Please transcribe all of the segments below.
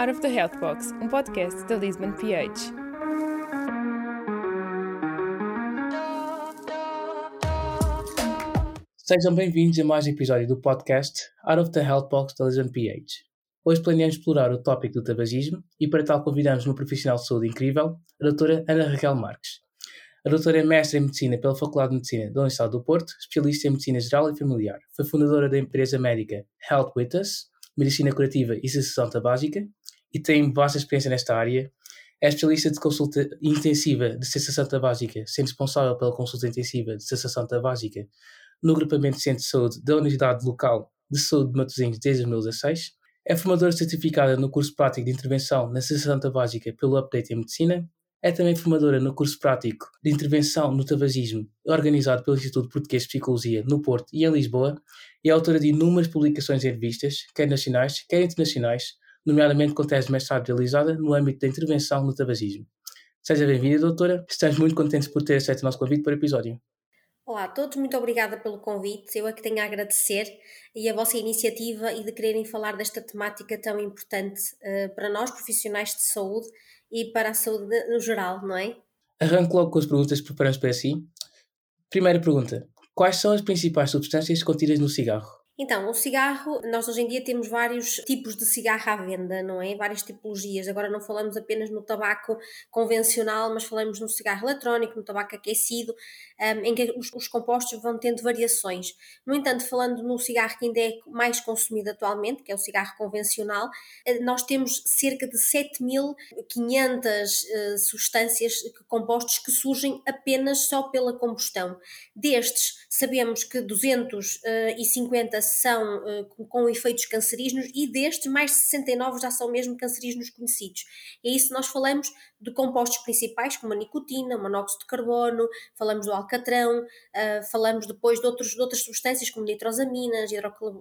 Out of the Health Box, um podcast da Lisbon PH. Sejam bem-vindos a mais um episódio do podcast Out of the Health Box da Lisbon PH. Hoje planeamos explorar o tópico do tabagismo e para tal convidamos uma profissional de saúde incrível, a doutora Ana Raquel Marques. A doutora é mestre em Medicina pela Faculdade de Medicina da Universidade do Porto, especialista em Medicina Geral e Familiar. Foi fundadora da empresa médica Health With Us, Medicina Curativa e Cessação Tabágica, e tem vasta experiência nesta área. É especialista de consulta intensiva de cessação tabágica, sendo responsável pela consulta intensiva de cessação tabágica no agrupamento de centro de saúde da Unidade Local de Saúde de Matosinhos desde 2016. É formadora certificada no curso prático de intervenção na cessação tabágica pelo Update em Medicina é também formadora no curso prático de intervenção no tabagismo, organizado pelo Instituto Português de Psicologia no Porto e em Lisboa, e é autora de inúmeras publicações em revistas, quer nacionais, quer internacionais, nomeadamente com tese de mestrado realizada no âmbito da intervenção no tabagismo. Seja bem-vinda, doutora. Estamos muito contentes por ter aceito o nosso convite para o episódio. Olá a todos, muito obrigada pelo convite. Eu é que tenho a agradecer e a vossa iniciativa e de quererem falar desta temática tão importante uh, para nós, profissionais de saúde, e para a saúde no geral, não é? Arranco logo com as perguntas que preparamos para si. Primeira pergunta: Quais são as principais substâncias contidas no cigarro? Então, o cigarro, nós hoje em dia temos vários tipos de cigarro à venda, não é? Várias tipologias. Agora não falamos apenas no tabaco convencional, mas falamos no cigarro eletrónico, no tabaco aquecido, um, em que os, os, compostos vão tendo variações. No entanto, falando no cigarro que ainda é mais consumido atualmente, que é o cigarro convencional, eh, nós temos cerca de 7.500 uh, substâncias, compostos que surgem apenas só pela combustão. Destes, sabemos que 250 são uh, com efeitos cancerígenos e destes, mais de 69 já são mesmo cancerígenos conhecidos. E é isso nós falamos de compostos principais, como a nicotina, o monóxido de carbono, falamos do alcatrão, uh, falamos depois de, outros, de outras substâncias, como nitrosaminas,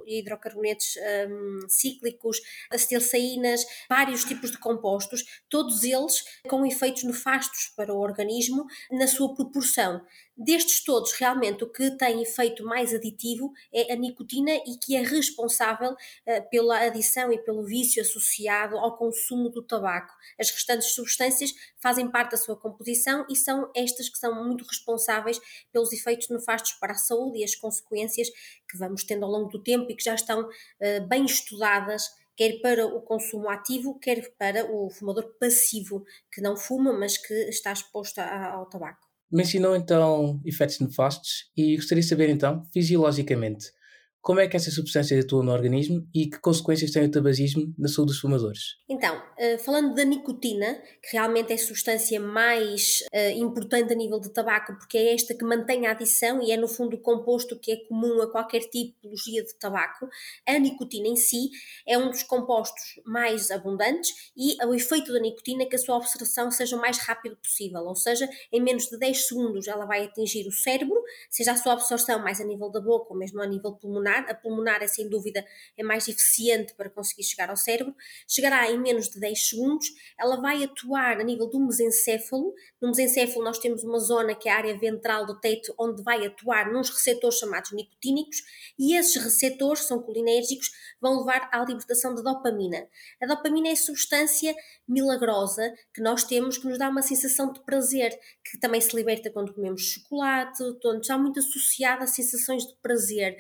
hidrocarbonetos um, cíclicos, acetilsaínas, vários tipos de compostos, todos eles com efeitos nefastos para o organismo na sua proporção. Destes todos, realmente o que tem efeito mais aditivo é a nicotina e que é responsável uh, pela adição e pelo vício associado ao consumo do tabaco. As restantes substâncias fazem parte da sua composição e são estas que são muito responsáveis pelos efeitos nefastos para a saúde e as consequências que vamos tendo ao longo do tempo e que já estão uh, bem estudadas quer para o consumo ativo, quer para o fumador passivo, que não fuma, mas que está exposto ao tabaco. Mencionou então efeitos nefastos. E gostaria de saber então, fisiologicamente, como é que essas substâncias atuam no organismo e que consequências tem o tabagismo na saúde dos fumadores? Então, eh, falando da nicotina, que realmente é a substância mais uh, importante a nível de tabaco, porque é esta que mantém a adição e é no fundo o composto que é comum a qualquer tipologia de tabaco, a nicotina em si é um dos compostos mais abundantes e o efeito da nicotina é que a sua absorção seja o mais rápido possível, ou seja, em menos de 10 segundos ela vai atingir o cérebro, seja a sua absorção mais a nível da boca ou mesmo a nível pulmonar, a pulmonar é sem dúvida é mais eficiente para conseguir chegar ao cérebro, chegará em menos de 10 10 segundos, ela vai atuar a nível do mesencéfalo. No mesencéfalo nós temos uma zona que é a área ventral do teto, onde vai atuar nos receptores chamados nicotínicos, e esses receptores, são colinérgicos, vão levar à libertação de dopamina. A dopamina é a substância milagrosa que nós temos que nos dá uma sensação de prazer, que também se liberta quando comemos chocolate, portanto, está muito associada a sensações de prazer,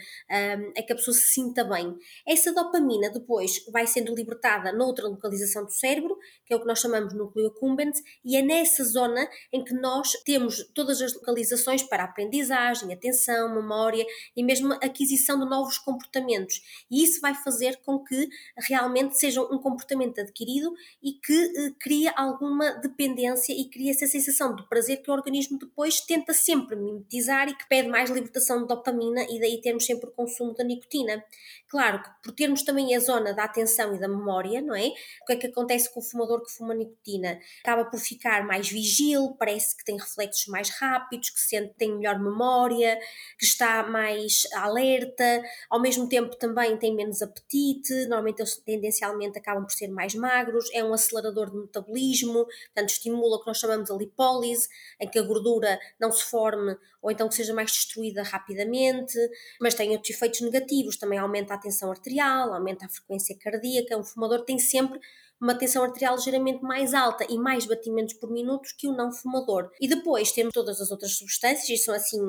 um, a que a pessoa se sinta bem. Essa dopamina depois vai sendo libertada noutra localização do cérebro, que é o que nós chamamos núcleo accumbens, e é nessa zona em que nós temos todas as localizações para aprendizagem, atenção, memória e mesmo aquisição de novos comportamentos. E isso vai fazer com que realmente seja um comportamento adquirido e que eh, cria alguma dependência e cria essa sensação de prazer que o organismo depois tenta sempre mimetizar e que pede mais libertação de dopamina e daí temos sempre o consumo da nicotina. Claro que por termos também a zona da atenção e da memória, não é? O que é que acontece com o fumador que fuma nicotina? Acaba por ficar mais vigil, parece que tem reflexos mais rápidos, que sente, tem melhor memória, que está mais alerta, ao mesmo tempo também tem menos apetite, normalmente eles tendencialmente acabam por ser mais magros, é um acelerador de metabolismo, portanto estimula o que nós chamamos a lipólise, em que a gordura não se forme ou então que seja mais destruída rapidamente, mas tem outros efeitos negativos, também aumenta a tensão arterial, aumenta a frequência cardíaca, o fumador tem sempre uma tensão arterial ligeiramente mais alta e mais batimentos por minuto que o não fumador. E depois temos todas as outras substâncias, e são assim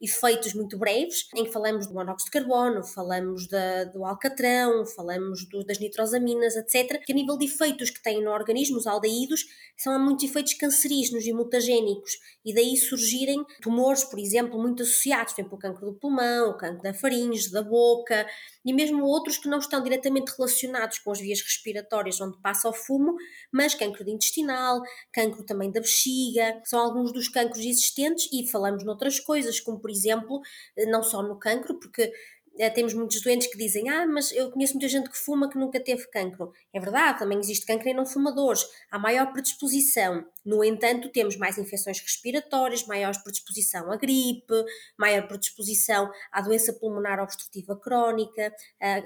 efeitos muito breves, em que falamos do monóxido de carbono, falamos da, do alcatrão, falamos do, das nitrosaminas, etc. Que a nível de efeitos que têm no organismo, os aldeídos, são muitos efeitos cancerígenos e mutagénicos, e daí surgirem tumores, por exemplo, muito associados, por exemplo, o cancro do pulmão, o cancro da faringe, da boca, e mesmo outros que não estão diretamente relacionados com as vias respiratórias onde passa o fumo, mas cancro intestinal, cancro também da bexiga, são alguns dos cancros existentes e falamos noutras coisas, como por exemplo, eh, não só no cancro, porque eh, temos muitos doentes que dizem: Ah, mas eu conheço muita gente que fuma que nunca teve cancro. É verdade, também existe cancro em não fumadores. Há maior predisposição. No entanto, temos mais infecções respiratórias, maior predisposição à gripe, maior predisposição à doença pulmonar obstrutiva crónica,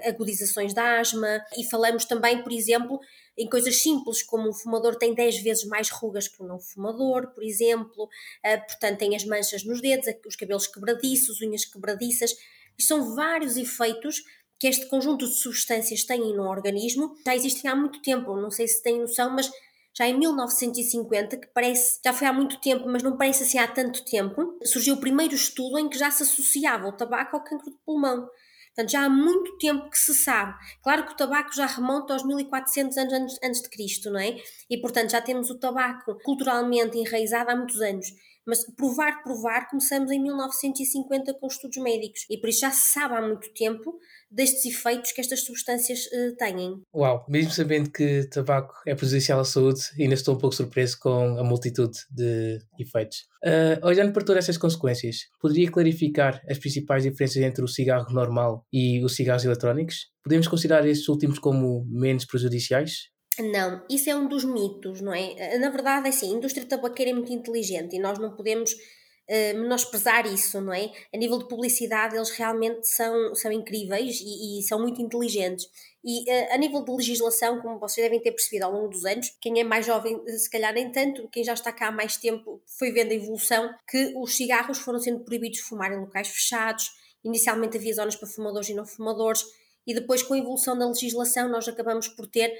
agudizações da asma. E falamos também, por exemplo, em coisas simples, como o fumador tem 10 vezes mais rugas que o não fumador, por exemplo, eh, portanto, tem as manchas nos dedos, os cabelos quebradiços, unhas quebradiças. Isto são vários efeitos que este conjunto de substâncias têm no organismo. Já existem há muito tempo, não sei se têm noção, mas já em 1950, que parece, já foi há muito tempo, mas não parece assim há tanto tempo, surgiu o primeiro estudo em que já se associava o tabaco ao cancro de pulmão. Portanto, já há muito tempo que se sabe. Claro que o tabaco já remonta aos 1400 anos antes, antes de Cristo, não é? E, portanto, já temos o tabaco culturalmente enraizado há muitos anos. Mas provar, provar, começamos em 1950 com estudos médicos e por isso já se sabe há muito tempo destes efeitos que estas substâncias uh, têm. Uau, mesmo sabendo que tabaco é prejudicial à saúde, ainda estou um pouco surpreso com a multitude de efeitos. Uh, olhando para todas essas consequências, poderia clarificar as principais diferenças entre o cigarro normal e os cigarros eletrónicos? Podemos considerar estes últimos como menos prejudiciais? Não, isso é um dos mitos, não é? Na verdade, é assim, a indústria tabaqueira é muito inteligente e nós não podemos uh, menosprezar isso, não é? A nível de publicidade, eles realmente são, são incríveis e, e são muito inteligentes. E uh, a nível de legislação, como vocês devem ter percebido ao longo dos anos, quem é mais jovem, se calhar nem tanto, quem já está cá há mais tempo foi vendo a evolução que os cigarros foram sendo proibidos de fumar em locais fechados. Inicialmente havia zonas para fumadores e não fumadores, e depois, com a evolução da legislação, nós acabamos por ter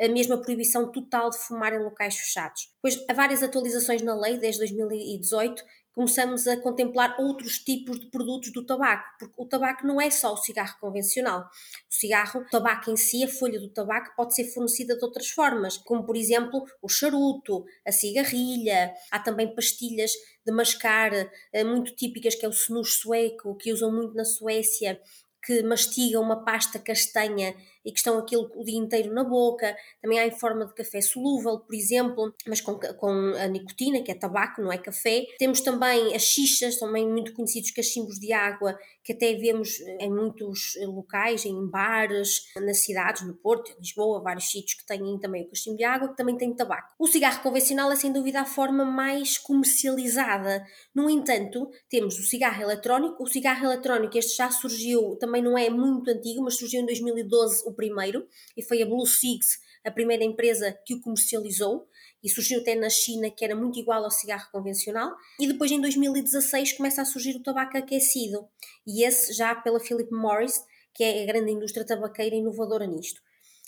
a mesma proibição total de fumar em locais fechados. Pois há várias atualizações na lei desde 2018 começamos a contemplar outros tipos de produtos do tabaco, porque o tabaco não é só o cigarro convencional. O cigarro, o tabaco em si, a folha do tabaco pode ser fornecida de outras formas, como por exemplo o charuto, a cigarrilha, há também pastilhas de mascar eh, muito típicas que é o snus sueco, que usam muito na Suécia, que mastigam uma pasta castanha e que estão aquilo o dia inteiro na boca. Também há em forma de café solúvel, por exemplo, mas com, com a nicotina, que é tabaco, não é café. Temos também as xixas, também muito conhecidos cachimbos de água, que até vemos em muitos locais, em bares, nas cidades, no Porto, em Lisboa, vários sítios que têm também o cachimbo de água, que também tem tabaco. O cigarro convencional é sem dúvida a forma mais comercializada. No entanto, temos o cigarro eletrónico. O cigarro eletrónico, este já surgiu, também não é muito antigo, mas surgiu em 2012 primeiro, e foi a Blue Sigs a primeira empresa que o comercializou, e surgiu até na China, que era muito igual ao cigarro convencional, e depois em 2016 começa a surgir o tabaco aquecido, e esse já pela Philip Morris, que é a grande indústria tabaqueira inovadora nisto.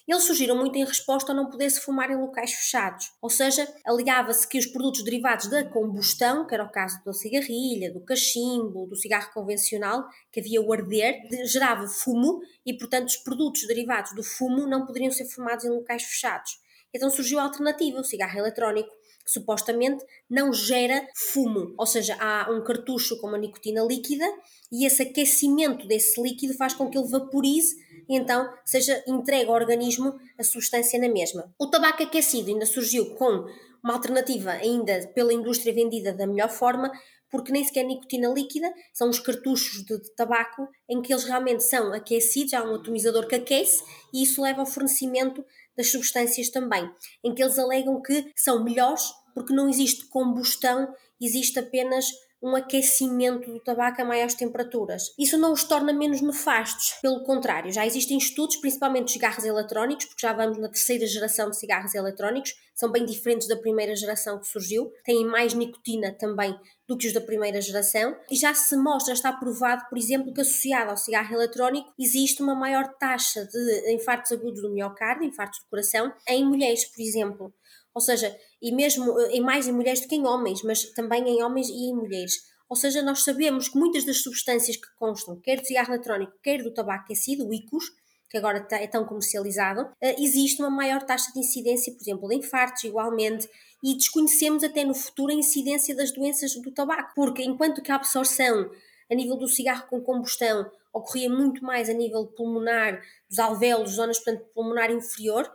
Eles surgiram muito em resposta a não poder-se fumar em locais fechados, ou seja, alegava-se que os produtos derivados da combustão, que era o caso da cigarrilha, do cachimbo, do cigarro convencional, que havia o arder, gerava fumo e, portanto, os produtos derivados do fumo não poderiam ser fumados em locais fechados. Então surgiu a alternativa, o cigarro eletrónico, supostamente não gera fumo, ou seja, há um cartucho com uma nicotina líquida e esse aquecimento desse líquido faz com que ele vaporize e então seja entregue ao organismo a substância na mesma. O tabaco aquecido ainda surgiu com uma alternativa ainda pela indústria vendida da melhor forma, porque nem sequer nicotina líquida, são os cartuchos de, de, tabaco em que eles realmente são aquecidos, há um atomizador que aquece e isso leva ao fornecimento das substâncias também, em que eles alegam que são melhores porque não existe combustão, existe apenas um aquecimento do tabaco a maiores temperaturas. Isso não os torna menos nefastos, pelo contrário, já existem estudos, principalmente de cigarros eletrónicos, porque já vamos na terceira geração de cigarros eletrónicos, são bem diferentes da primeira geração que surgiu, têm mais nicotina também do que os da primeira geração, e já se mostra, está provado, por exemplo, que associado ao cigarro eletrónico existe uma maior taxa de infartos agudos do miocárdio, infartos do coração, em mulheres, por exemplo. Ou seja, e mesmo eh, em mais em mulheres do que em homens, mas também em homens e em mulheres. Ou seja, nós sabemos que muitas das substâncias que constam, quer do cigarro eletrónico, quer do tabaco aquecido, o ICOS, que agora tá, é tão comercializado, eh, existe uma maior taxa de incidência, por exemplo, de infartos, igualmente, e desconhecemos até no futuro a incidência das doenças do tabaco, porque enquanto que a absorção a nível do cigarro com combustão ocorria muito mais a nível pulmonar, dos alvéolos, zonas portanto, pulmonar inferior,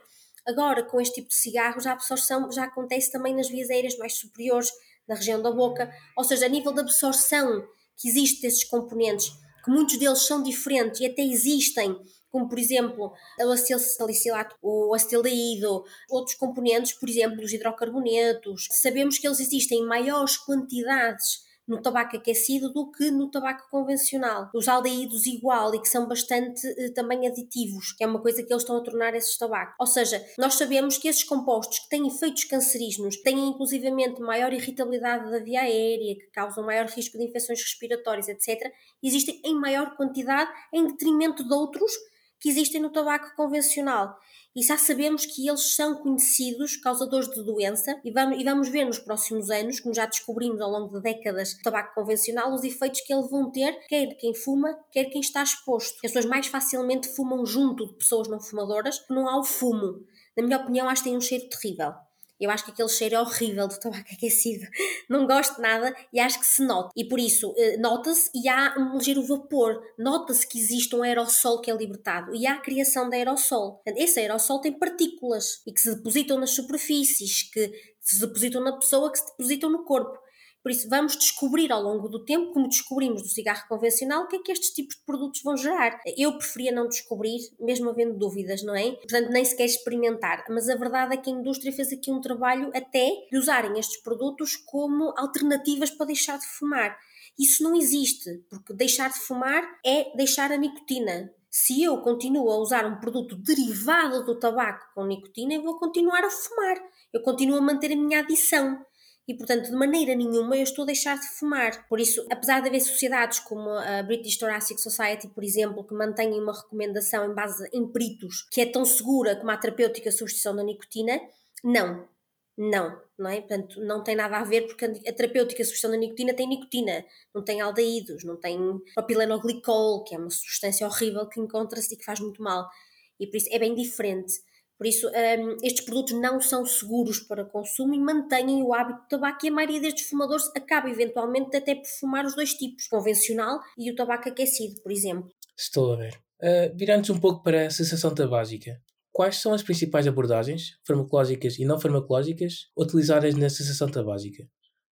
Agora, com este tipo de cigarros, a absorção já acontece também nas vias aéreas mais superiores, na região da boca, ou seja, a nível de absorção que existe desses componentes, que muitos deles são diferentes e até existem, como por exemplo o acetil salicilato, o acetildeído, outros componentes, por exemplo, os hidrocarbonetos, sabemos que eles existem em maiores quantidades no tabaco aquecido do que no tabaco convencional. Os aldeídos igual e que são bastante eh, também aditivos, que é uma coisa que eles estão a tornar esses tabacos. Ou seja, nós sabemos que esses compostos que têm efeitos cancerígenos, têm inclusivamente maior irritabilidade da via aérea, que causam maior risco de infecções respiratórias, etc., existem em maior quantidade em detrimento de outros que existem no tabaco convencional e já sabemos que eles são conhecidos causadores de doença e vamos, e vamos ver nos próximos anos, como já descobrimos ao longo de décadas do tabaco convencional, os efeitos que eles vão ter, quer quem fuma, quer quem está exposto. As pessoas mais facilmente fumam junto de pessoas não fumadoras, porque não há o fumo. Na minha opinião, acho que tem um cheiro terrível. Eu acho que aquele cheiro é horrível do tabaco aquecido. Não gosto nada e acho que se nota. E por isso, eh, nota-se e há um ligeiro vapor. Nota-se que existe um aerossol que é libertado e há a criação de aerossol. Esse aerossol tem partículas e que se depositam nas superfícies, que se depositam na pessoa, que se depositam no corpo. Por isso, vamos descobrir ao longo do tempo, como descobrimos do cigarro convencional, o que é que estes tipos de produtos vão gerar. Eu preferia não descobrir, mesmo havendo dúvidas, não é? Portanto, nem sequer experimentar. Mas a verdade é que a indústria fez aqui um trabalho até de usarem estes produtos como alternativas para deixar de fumar. Isso não existe, porque deixar de fumar é deixar a nicotina. Se eu continuo a usar um produto derivado do tabaco com nicotina, eu vou continuar a fumar. Eu continuo a manter a minha adição e, portanto, de maneira nenhuma eu estou a deixar de fumar. Por isso, apesar de haver sociedades como a British Thoracic Society, por exemplo, que mantêm uma recomendação em base em peritos que é tão segura como a terapêutica substituição da nicotina, não. Não, não é? Portanto, não tem nada a ver porque a terapêutica substituição da nicotina tem nicotina, não tem aldeídos, não tem propilenoglicol, que é uma substância horrível que encontra-se e que faz muito mal. E por isso é bem diferente. Por isso, um, estes produtos não são seguros para consumo e mantêm o hábito de tabaco e a maioria destes fumadores acaba eventualmente até por fumar os dois tipos, convencional e o tabaco aquecido, por exemplo. Estou a ver. Uh, Virando-nos um pouco para a cessação tabágica, quais são as principais abordagens, farmacológicas e não farmacológicas, utilizadas na cessação tabágica?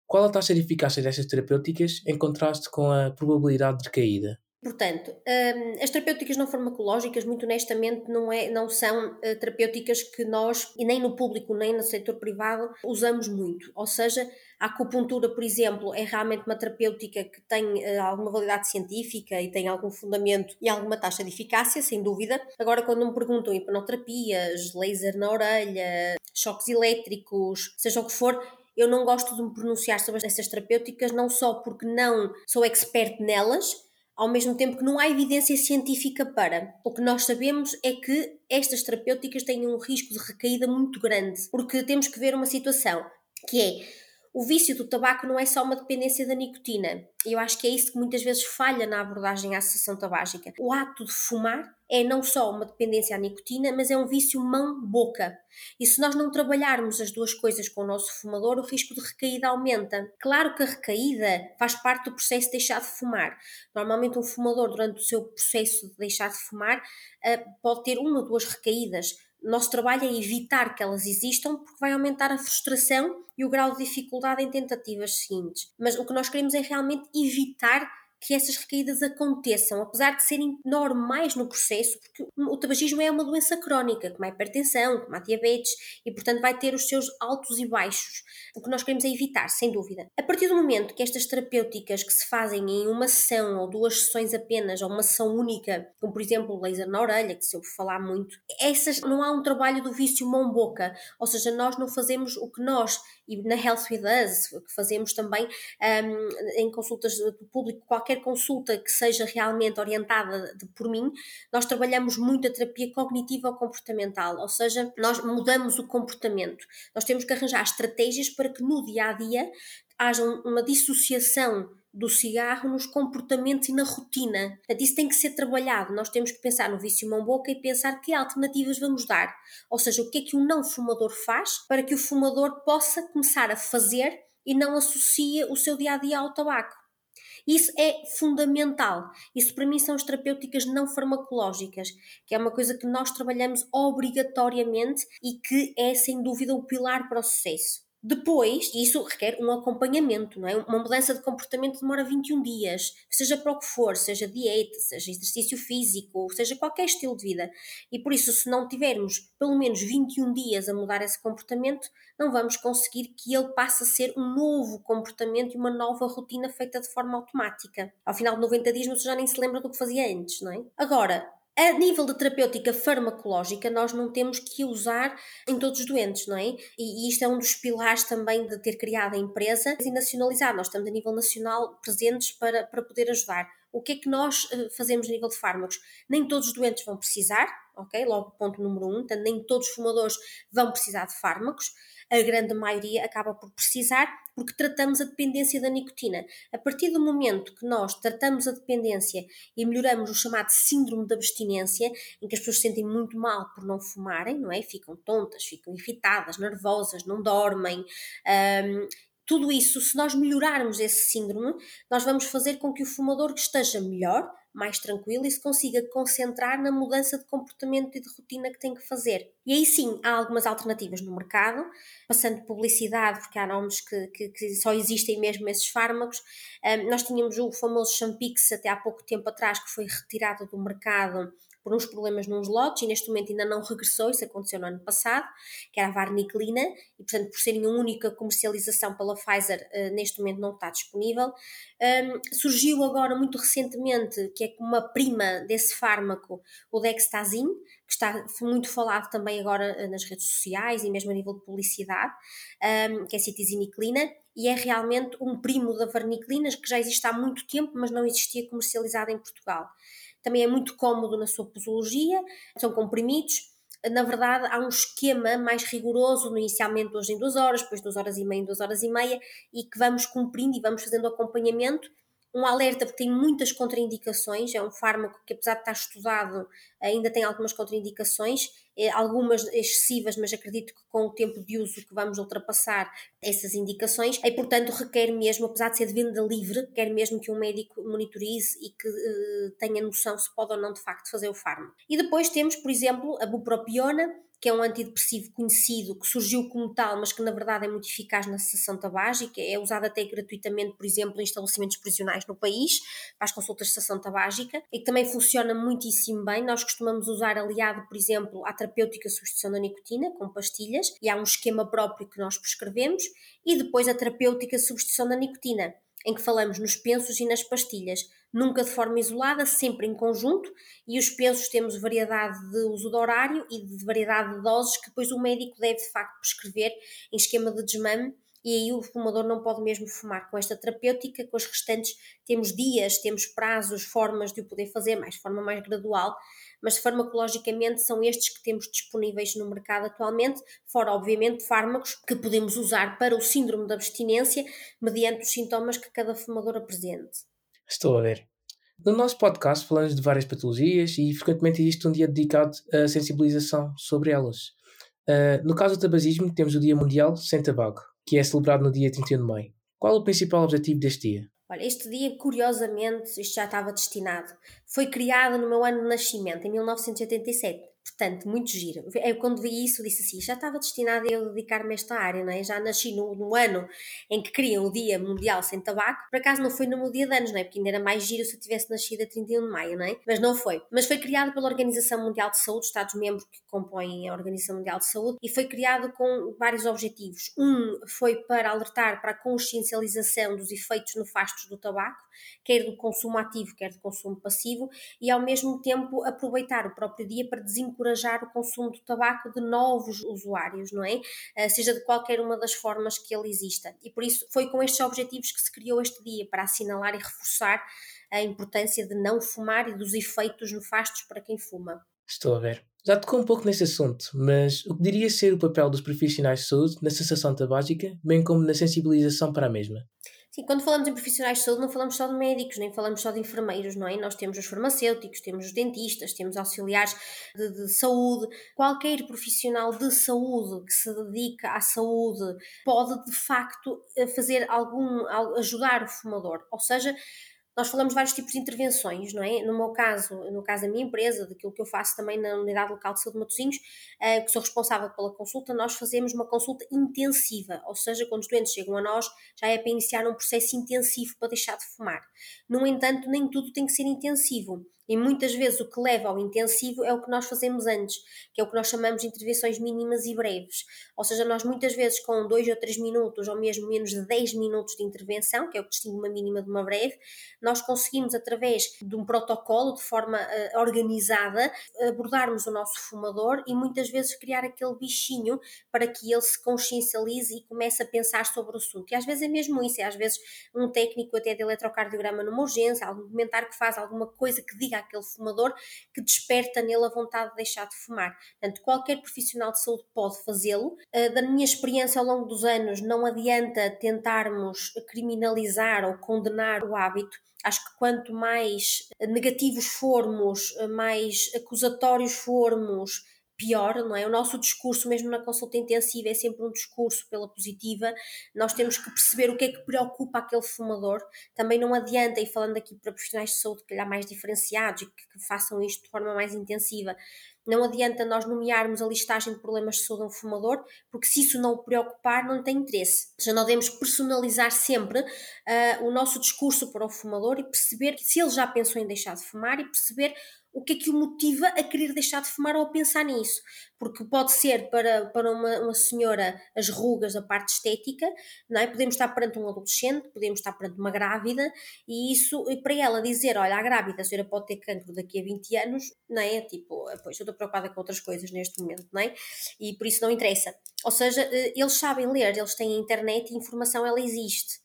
Qual a taxa de eficácia destas terapêuticas em contraste com a probabilidade de caída? Portanto, um, as terapêuticas não farmacológicas, muito honestamente, não, é, não são uh, terapêuticas que nós, e nem no público, nem no setor privado, usamos muito. Ou seja, a acupuntura, por exemplo, é realmente uma terapêutica que tem uh, alguma validade científica e tem algum fundamento e alguma taxa de eficácia, sem dúvida. Agora, quando me perguntam hipnoterapias, laser na orelha, choques elétricos, seja o que for, eu não gosto de me pronunciar sobre essas terapêuticas, não só porque não sou expert nelas, ao mesmo tempo que não há evidência científica para. O que nós sabemos é que estas terapêuticas têm um risco de recaída muito grande, porque temos que ver uma situação que é o vício do tabaco não é só uma dependência da nicotina. Eu acho que é isso que muitas vezes falha na abordagem à cessação tabágica. O ato de fumar é não só uma dependência à nicotina, mas é um vício mão-boca. E se nós não trabalharmos as duas coisas com o nosso fumador, o risco de recaída aumenta. Claro que a recaída faz parte do processo de deixar de fumar. Normalmente, um fumador, durante o seu processo de deixar de fumar, eh, pode ter uma ou duas recaídas nosso trabalho é evitar que elas existam porque vai aumentar a frustração e o grau de dificuldade em tentativas seguintes. Mas o que nós queremos é realmente evitar que essas recaídas aconteçam, apesar de serem normais no processo, porque o tabagismo é uma doença crónica, como a hipertensão, como a diabetes, e portanto vai ter os seus altos e baixos. O que nós queremos é evitar, sem dúvida. A partir do momento que estas terapêuticas que se fazem em uma sessão ou duas sessões apenas, ou uma sessão única, como por exemplo o laser na orelha, que se ouve falar muito, essas não há um trabalho do vício mão-boca, ou seja, nós não fazemos o que nós, e na Health with Us, que fazemos também um, em consultas do público, qualquer consulta que seja realmente orientada de, por mim, nós trabalhamos muito a terapia cognitiva ou comportamental, ou seja, nós mudamos o comportamento. Nós temos que arranjar estratégias para que no dia a dia haja uma dissociação do cigarro nos comportamentos e na rotina. Portanto, isso tem que ser trabalhado. Nós temos que pensar no vício mão-boca e pensar que alternativas vamos dar. Ou seja, o que é que o não fumador faz para que o fumador possa começar a fazer e não associa o seu dia a dia ao tabaco. Isso é fundamental. Isso para mim são as terapêuticas não farmacológicas, que é uma coisa que nós trabalhamos obrigatoriamente e que é sem dúvida o pilar para o sucesso. Depois, isso requer um acompanhamento, não é? Uma mudança de comportamento demora 21 dias, seja para o que for, seja dieta, seja exercício físico, seja qualquer estilo de vida. E por isso, se não tivermos pelo menos 21 dias a mudar esse comportamento, não vamos conseguir que ele passe a ser um novo comportamento e uma nova rotina feita de forma automática. Ao final de 90 dias, você já nem se lembra do que fazia antes, não é? Agora, a nível de terapêutica farmacológica, nós não temos que usar em todos os doentes, não é? E isto é um dos pilares também de ter criado a empresa e nacionalizar. Nós estamos a nível nacional presentes para, para poder ajudar. O que é que nós eh, fazemos a nível de fármacos? Nem todos os doentes vão precisar, ok? Logo, ponto número um, portanto, nem todos os fumadores vão precisar de fármacos a grande maioria acaba por precisar, porque tratamos a dependência da nicotina. A partir do momento que nós tratamos a dependência e melhoramos o chamado síndrome da abstinência, em que as pessoas se sentem muito mal por não fumarem, não é? Ficam tontas, ficam irritadas, nervosas, não dormem. Um, tudo isso, se nós melhorarmos esse síndrome, nós vamos fazer com que o fumador esteja melhor, mais tranquilo e se consiga concentrar na mudança de comportamento e de rotina que tem que fazer. E aí sim, há algumas alternativas no mercado, passando publicidade, porque há nomes que, que, que só existem mesmo esses fármacos. Um, nós tínhamos o famoso Champix até há pouco tempo atrás, que foi retirado do mercado por uns problemas nos lotes e neste momento ainda não regressou, isso aconteceu no ano passado, que era a varniclina, e portanto por serem a única comercialização pela Pfizer, uh, neste momento não está disponível. Um, surgiu agora muito recentemente, que é uma prima desse fármaco, o Dextazin, que está muito falado também agora eh, nas redes sociais e mesmo a nível de publicidade, um, que é citiziniclina, e é realmente um primo da varniclina que já existe há muito tempo, mas não existia comercializado em Portugal também é muito cómodo na sua posologia, são comprimidos. Na verdade, há um esquema mais rigoroso, inicialmente duas em duas horas, depois duas horas e meia duas horas e meia, e que vamos cumprindo e vamos fazendo acompanhamento um alerta porque tem muitas contraindicações, é um fármaco que apesar de estar estudado ainda tem algumas contraindicações, algumas excessivas, mas acredito que com o tempo de uso que vamos ultrapassar essas indicações, e portanto requer mesmo, apesar de ser de venda livre, quer mesmo que um médico monitorize e que uh, tenha noção se pode ou não de facto fazer o fármaco. E depois temos, por exemplo, a bupropiona, que é um antidepressivo conhecido, que surgiu como tal, mas que na verdade é muito eficaz na cessação tabágica, é usado até gratuitamente, por exemplo, em estabelecimentos prisionais no país, para as consultas de cessação tabágica, e que também funciona muitíssimo bem. Nós costumamos usar aliado, por exemplo, à terapêutica substituição da nicotina, com pastilhas, e há um esquema próprio que nós prescrevemos, e depois a terapêutica substituição da nicotina, em que falamos nos pensos e nas pastilhas nunca de forma isolada, sempre em conjunto, e os pensos temos variedade de uso de horário e de variedade de doses que depois o médico deve de facto prescrever em esquema de desmame e aí o fumador não pode mesmo fumar com esta terapêutica, com as restantes temos dias, temos prazos, formas de o poder fazer, mais forma mais gradual, mas farmacologicamente são estes que temos disponíveis no mercado atualmente, fora obviamente fármacos que podemos usar para o síndrome da abstinência, mediante os sintomas que cada fumador apresente. Estou a ver. No nosso podcast falamos de várias patologias e frequentemente existe um dia dedicado à sensibilização sobre elas. Uh, no caso do tabagismo, temos o Dia Mundial Sem Tabaco, que é celebrado no dia 31 de maio. Qual o principal objetivo deste dia? Olha, este dia, curiosamente, isto já estava destinado, foi criado no meu ano de nascimento, em 1987. Portanto, muito giro. Eu, quando vi isso, disse assim: já estava destinada a eu dedicar-me a esta área, não é? Já nasci no, no, ano em que criam o Dia Mundial Sem Tabaco. Por acaso não foi no meu dia de anos, não é? Porque ainda era mais giro se eu tivesse nascido a 31 de maio, não é? Mas não foi. Mas foi criado pela Organização Mundial de Saúde, Estados-membros que compõem a Organização Mundial de Saúde, e foi criado com vários objetivos. Um foi para alertar para a consciencialização dos efeitos nefastos do tabaco, quer do consumo ativo, quer do consumo passivo, e ao mesmo tempo aproveitar o próprio dia para desencorajar encorajar o consumo do tabaco de novos usuários, não é? Eh, seja de qualquer uma das formas que ele exista. E por isso foi com estes objetivos que se criou este dia, para assinalar e reforçar a importância de não fumar e dos efeitos nefastos para quem fuma. Estou a ver. Já tocou um pouco nesse assunto, mas o que diria ser o papel dos profissionais de saúde na cessação tabágica, bem como na sensibilização para a mesma? Sim, quando falamos em profissionais de saúde, não falamos só de médicos, nem falamos só de enfermeiros, não é? Nós temos os farmacêuticos, temos os dentistas, temos auxiliares de, de saúde. Qualquer profissional de saúde que se dedica à saúde pode, de facto, eh, fazer algum, ajudar o fumador. Ou seja, nós falamos vários tipos de intervenções, não é? No meu caso, no caso da minha empresa, daquilo que eu faço também na Unidade Local de Saúde de Matosinhos, uh, que sou responsável pela consulta, nós fazemos uma consulta intensiva, ou seja, quando os doentes chegam a nós, já é para iniciar um processo intensivo para deixar de fumar. No entanto, nem tudo tem que ser intensivo. E muitas vezes o que leva ao intensivo é o que nós fazemos antes, que é o que nós chamamos de intervenções mínimas e breves. Ou seja, nós muitas vezes com 2 ou 3 minutos, ou mesmo menos de 10 minutos de intervenção, que é o que distingue uma mínima de uma breve, nós conseguimos, através de um protocolo, de forma uh, organizada, abordarmos o nosso fumador e muitas vezes criar aquele bichinho para que ele se consciencialize e comece a pensar sobre o assunto. E às vezes é mesmo isso, é às vezes um técnico até de eletrocardiograma numa urgência, algum comentário que faz alguma coisa que diga àquele fumador que desperta nele a vontade de deixar de fumar. Portanto, qualquer profissional de saúde pode fazê-lo. Uh, da minha experiência ao longo dos anos, não adianta tentarmos criminalizar ou condenar o hábito. Acho que quanto mais negativos formos, mais acusatórios formos, pior, não é? O nosso discurso, mesmo na consulta intensiva, é sempre um discurso pela positiva. Nós temos que perceber o que é que preocupa aquele fumador. Também não adianta, e falando aqui para profissionais de saúde, que mais diferenciados e que, que façam isto de forma mais intensiva, não adianta nós nomearmos a listagem de problemas de saúde a um fumador, porque se isso não o preocupar, não tem interesse. Já nós devemos personalizar sempre uh, o nosso discurso para o fumador e perceber se ele já pensou em deixar de fumar e perceber o que é que o motiva a querer deixar de fumar ou a pensar nisso. Porque pode ser para, para uma, uma senhora as rugas, a parte estética, não é? Podemos estar perante um adolescente, podemos estar perante uma grávida, e isso, e para ela dizer, olha, a grávida, a senhora pode ter cancro daqui a 20 anos, não é? Tipo, pois eu estou preocupada com outras coisas neste momento, não é? E por isso não interessa. Ou seja, eh, eles sabem ler, eles têm a internet e a informação ela existe.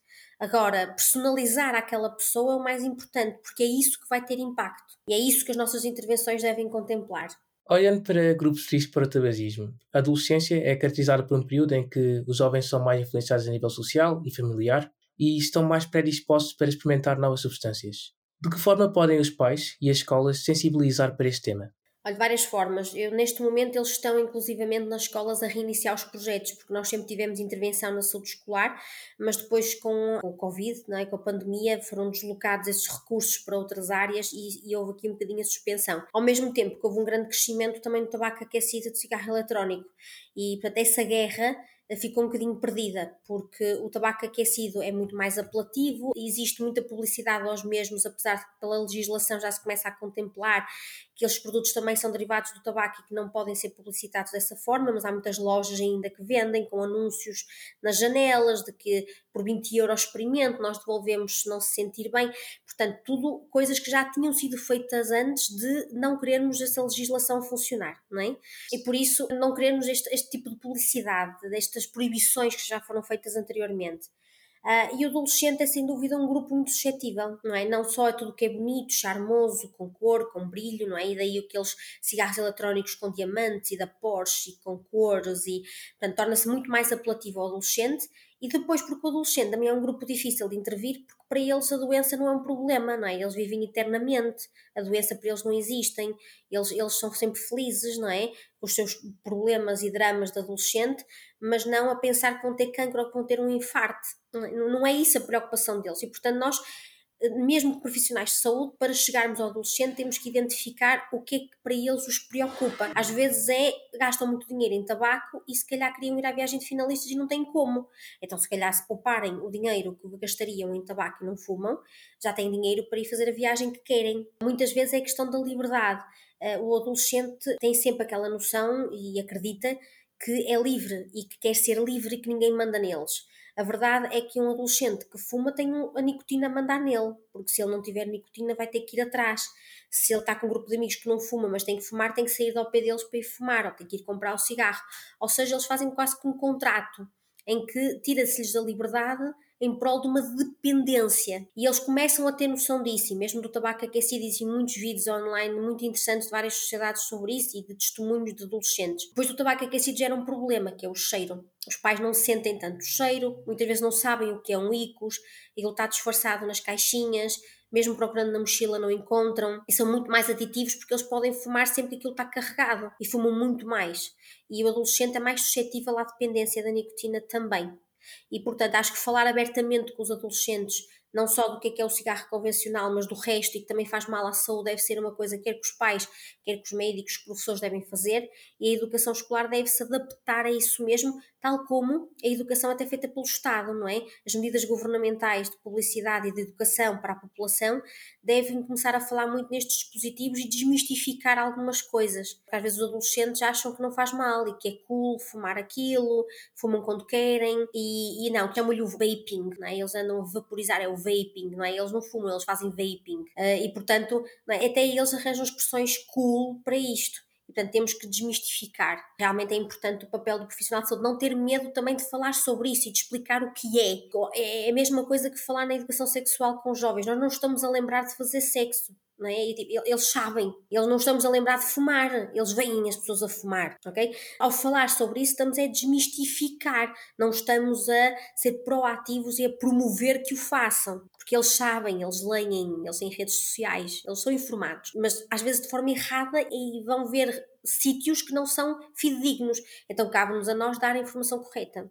Agora, personalizar aquela pessoa é o mais importante, porque é isso que vai ter impacto. E é isso que as nossas intervenções devem contemplar. Olhando para grupos de risco para o tabagismo, a adolescência é caracterizada por um período em que os jovens são mais influenciados a nível social e familiar e estão mais predispostos para experimentar novas substâncias. De que forma podem os pais e as escolas sensibilizar para este tema? Olha, várias formas. Eu, neste momento eles estão inclusivamente nas escolas a reiniciar os projetos, porque nós sempre tivemos intervenção na saúde escolar, mas depois com o Covid, não é, com a pandemia, foram deslocados esses recursos para outras áreas e, e houve aqui um bocadinho a suspensão. Ao mesmo tempo que houve um grande crescimento também do tabaco aquecido e do cigarro eletrónico. E, portanto, essa guerra ficou um bocadinho perdida, porque o tabaco aquecido é muito mais apelativo existe muita publicidade aos mesmos, apesar de pela legislação já se começa a contemplar que produtos também são derivados do tabaco e que não podem ser publicitados dessa forma, mas há muitas lojas ainda que vendem com anúncios nas janelas de que por 20 euros experimento nós devolvemos se não se sentir bem. Portanto, tudo coisas que já tinham sido feitas antes de não querermos essa legislação funcionar, não é? E por isso não queremos este, este tipo de publicidade, destas proibições que já foram feitas anteriormente. Uh, e o adolescente é sem dúvida um grupo muito suscetível, não é? Não só é tudo que é bonito, charmoso, com cor, com brilho, não é? E daí aqueles cigarros eletrónicos com diamantes e da Porsche e com cores e, portanto, torna-se muito mais apelativo ao adolescente e depois porque o adolescente também é um grupo difícil de intervir para eles a doença não é um problema, não é? Eles vivem eternamente, a doença para eles não existem, eles, eles são sempre felizes, não é? Os seus problemas e dramas de adolescente, mas não a pensar que vão ter cancro ou que vão ter um infarto. Não é, não é isso a preocupação deles. E portanto nós mesmo profissionais de saúde, para chegarmos ao adolescente, temos que identificar o que é que para eles os preocupa. Às vezes é, gastam muito dinheiro em tabaco e se calhar queriam ir à viagem de finalistas e não têm como. Então, se calhar, se pouparem o dinheiro que gastariam em tabaco e não fumam, já têm dinheiro para ir fazer a viagem que querem. Muitas vezes é questão da liberdade. Eh, o adolescente tem sempre aquela noção e acredita que é livre e que quer ser livre e que ninguém manda neles. A verdade é que um adolescente que fuma tem a nicotina a mandar nele, porque se ele não tiver nicotina vai ter que ir atrás. Se ele está com um grupo de amigos que não fuma, mas tem que fumar, tem que sair do pé deles para ir fumar, ou tem que ir comprar o cigarro. Ou seja, eles fazem quase que um contrato em que tira-se-lhes a liberdade em prol de uma dependência. E eles começam a ter noção disso, e mesmo do tabaco aquecido, existem muitos vídeos online muito interessantes de várias sociedades sobre isso e de testemunhos de adolescentes. Depois do tabaco aquecido gera um problema, que é o cheiro. Os pais não sentem tanto cheiro, muitas vezes não sabem o que é um icos, ele está disfarçado nas caixinhas, mesmo procurando na mochila não encontram, e são muito mais aditivos porque eles podem fumar sempre que aquilo está carregado e fumam muito mais. E o adolescente é mais suscetível à dependência da nicotina também. E, portanto, acho que falar abertamente com os adolescentes não só do que é, que é o cigarro convencional, mas do resto e que também faz mal à saúde, deve ser uma coisa quer que os pais, quer que os médicos, os professores devem fazer, e a educação escolar deve se adaptar a isso mesmo, tal como a educação até feita pelo Estado, não é? As medidas governamentais de publicidade e de educação para a população devem começar a falar muito nestes dispositivos e desmistificar algumas coisas. Porque às vezes os adolescentes acham que não faz mal e que é cool fumar aquilo, fumam quando querem, e, e não, chamam-lhe o vaping, não é? Eles andam a vaporizar, é o vaping, não é? Eles não fumam, eles fazem vaping. Uh, e portanto, é? até eles arranjam expressões cool para isto. E, portanto, temos que desmistificar. Realmente é importante o papel do profissional de saúde não ter medo também de falar sobre isso e de explicar o que é. É a mesma coisa que falar na educação sexual com jovens. Nós não estamos a lembrar de fazer sexo não é? E, tipo, eles sabem, eles não estamos a lembrar de fumar, eles veem as pessoas a fumar, ok? Ao falar sobre isso, estamos a desmistificar, não estamos a ser proativos e a promover que o façam, porque eles sabem, eles leem, eles têm redes sociais, eles são informados, mas às vezes de forma errada e vão ver sítios que não são fidedignos. Então cabe-nos a nós dar a informação correta.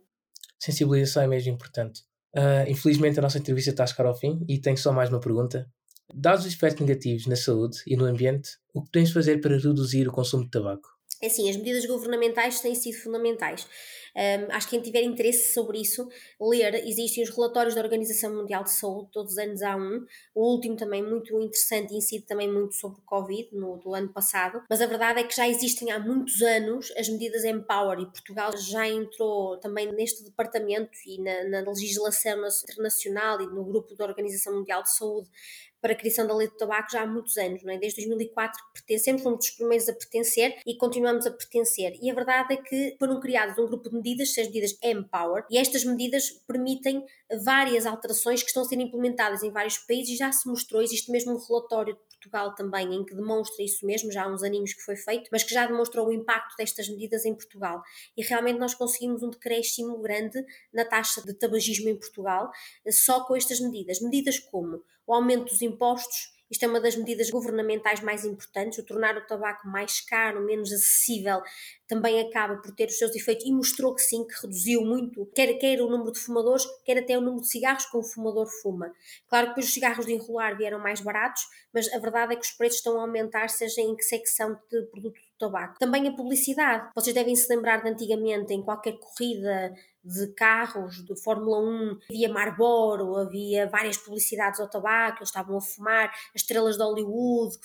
Sensibilização é mesmo importante. Uh, infelizmente a nossa entrevista está a chegar ao fim e tenho só mais uma pergunta. Dados os efeitos negativos na saúde e no ambiente, o que podemos fazer para reduzir o consumo de tabaco? É assim, as medidas governamentais têm sido fundamentais. Um, acho que quem tiver interesse sobre isso, ler, existem os relatórios da Organização Mundial de Saúde, todos os anos há um. O último também muito interessante e incide também muito sobre o Covid, no, do ano passado. Mas a verdade é que já existem há muitos anos as medidas Empower e Portugal já entrou também neste departamento e na, na legislação internacional e no grupo da Organização Mundial de Saúde para a criação da lei do tabaco já há muitos anos, não é? Desde 2004 pertencemos, fomos dos primeiros a pertencer e continuamos a pertencer. E a verdade é que foram criados um grupo de medidas, seis medidas Empower, e estas medidas permitem várias alterações que estão a ser implementadas em vários países e já se mostrou, existe mesmo um relatório Portugal também, em que demonstra isso mesmo, já há uns aninhos que foi feito, mas que já demonstrou o impacto destas medidas em Portugal. E realmente nós conseguimos um decréscimo grande na taxa de tabagismo em Portugal, só com estas medidas. Medidas como o aumento dos impostos, isto é uma das medidas governamentais mais importantes, o tornar o tabaco mais caro, menos acessível, também acaba por ter os seus efeitos e mostrou que sim, que reduziu muito, quer, quer o número de fumadores, quer até o número de cigarros que o fumador fuma. Claro que os cigarros de enrolar vieram mais baratos, mas a verdade é que os preços estão a aumentar, seja em que secção de produto tabaco. Também a publicidade. Vocês devem se lembrar de antigamente, em qualquer corrida de carros de Fórmula 1, havia Marlboro, havia várias publicidades ao tabaco, eles estavam a fumar, as estrelas de Hollywood,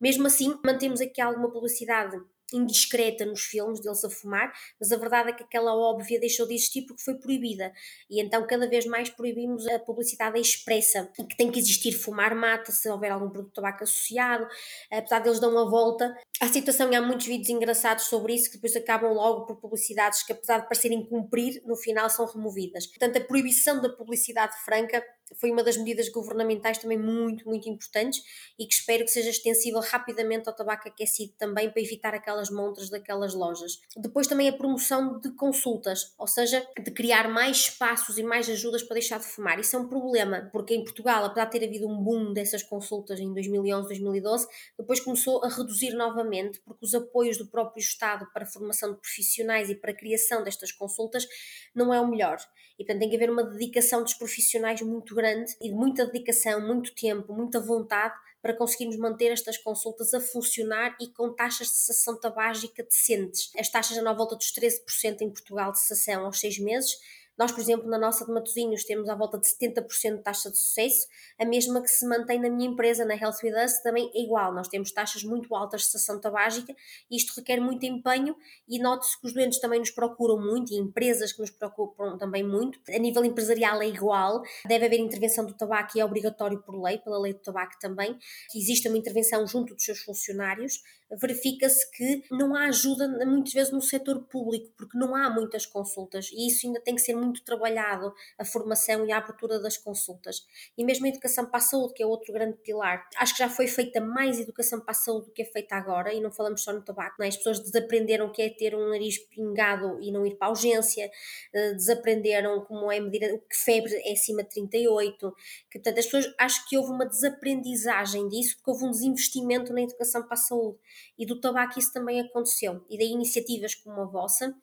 mesmo assim mantemos aqui alguma publicidade indiscreta nos filmes deles a fumar, mas a verdade é que aquela óbvia deixou de existir porque foi proibida. E então cada vez mais proibimos a publicidade expressa, que tem que existir fumar mata se houver algum produto de tabaco associado, apesar deles dar uma volta. Há situação e há muitos vídeos engraçados sobre isso que depois acabam logo por publicidades que apesar de parecerem cumprir, no final são removidas. Portanto, a proibição da publicidade franca foi uma das medidas governamentais também muito, muito importantes e que espero que seja extensível rapidamente ao tabaco aquecido também para evitar aquelas montras daquelas lojas. Depois também a promoção de consultas, ou seja, de criar mais espaços e mais ajudas para deixar de fumar. Isso é um problema, porque em Portugal, apesar de ter havido um boom dessas consultas em 2011, 2012, depois começou a reduzir novamente, porque os apoios do próprio Estado para a formação de profissionais e para a criação destas consultas não é o melhor. E portanto tem que haver uma dedicação dos profissionais muito muito grande e de muita dedicação, muito tempo, muita vontade para conseguirmos manter estas consultas a funcionar e com taxas de cessação tabágica decentes. As taxas andam à volta dos 13% em Portugal de cessação aos seis meses nós, por exemplo, na nossa de Matosinhos temos à volta de 70% de taxa de sucesso, a mesma que se mantém na minha empresa, na Health With Us, também é igual. Nós temos taxas muito altas de cessação tabágica e isto requer muito empenho e note-se que os doentes também nos procuram muito e empresas que nos procuram também muito. A nível empresarial é igual, deve haver intervenção do tabaco e é obrigatório por lei, pela lei do tabaco também, que existe uma intervenção junto dos seus funcionários. Verifica-se que não há ajuda muitas vezes no setor público, porque não há muitas consultas e isso ainda tem que ser muito trabalhado a formação e a abertura das consultas. E mesmo a educação para a saúde, que é outro grande pilar. Acho que já foi feita mais educação para a saúde do que é feita agora, e não falamos só no tabaco, não é? As pessoas desaprenderam o que é ter um nariz pingado e não ir para a urgência, eh, desaprenderam como é medir o que febre é acima de 38, que portanto as pessoas acho que houve uma desaprendizagem disso, porque houve um desinvestimento na educação para a saúde. E do tabaco isso também aconteceu. E daí iniciativas como a vossa,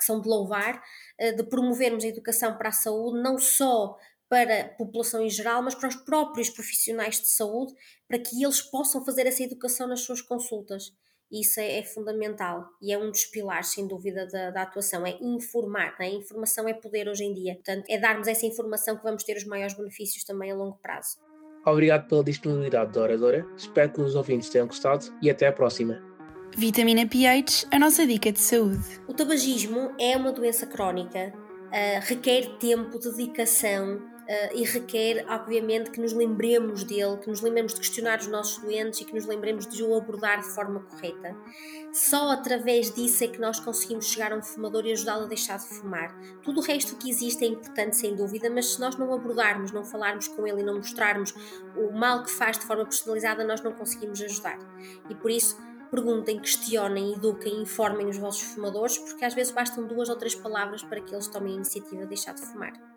que são de louvar, eh, de promovermos a educação para a saúde, não só para a população em geral, mas para os próprios profissionais de saúde, para que eles possam fazer essa educação nas suas consultas. Isso é, é fundamental e é um dos pilares, sem dúvida, da, da atuação, é informar. A informação é poder hoje em dia. Portanto, é darmos essa informação que vamos ter os maiores benefícios também a longo prazo. Obrigado pela disponibilidade da oradora, espero que os ouvintes tenham gostado e até à próxima. Vitamina pH, a nossa dica de saúde. O tabagismo é uma doença crónica, uh, requer tempo, dedicação uh, e requer, obviamente, que nos lembremos dele, que nos lembremos de questionar os nossos doentes e que nos lembremos de o abordar de forma correta. Só através disso é que nós conseguimos chegar a um fumador e ajudá-lo a deixar de fumar. Tudo o resto que existe é importante, sem dúvida, mas se nós não abordarmos, não falarmos com ele e não mostrarmos o mal que faz de forma personalizada, nós não conseguimos ajudar. E por isso, perguntem, questionem, eduquem, informem os vossos fumadores, porque às vezes bastam duas ou três palavras para que eles tomem a iniciativa de deixar de fumar.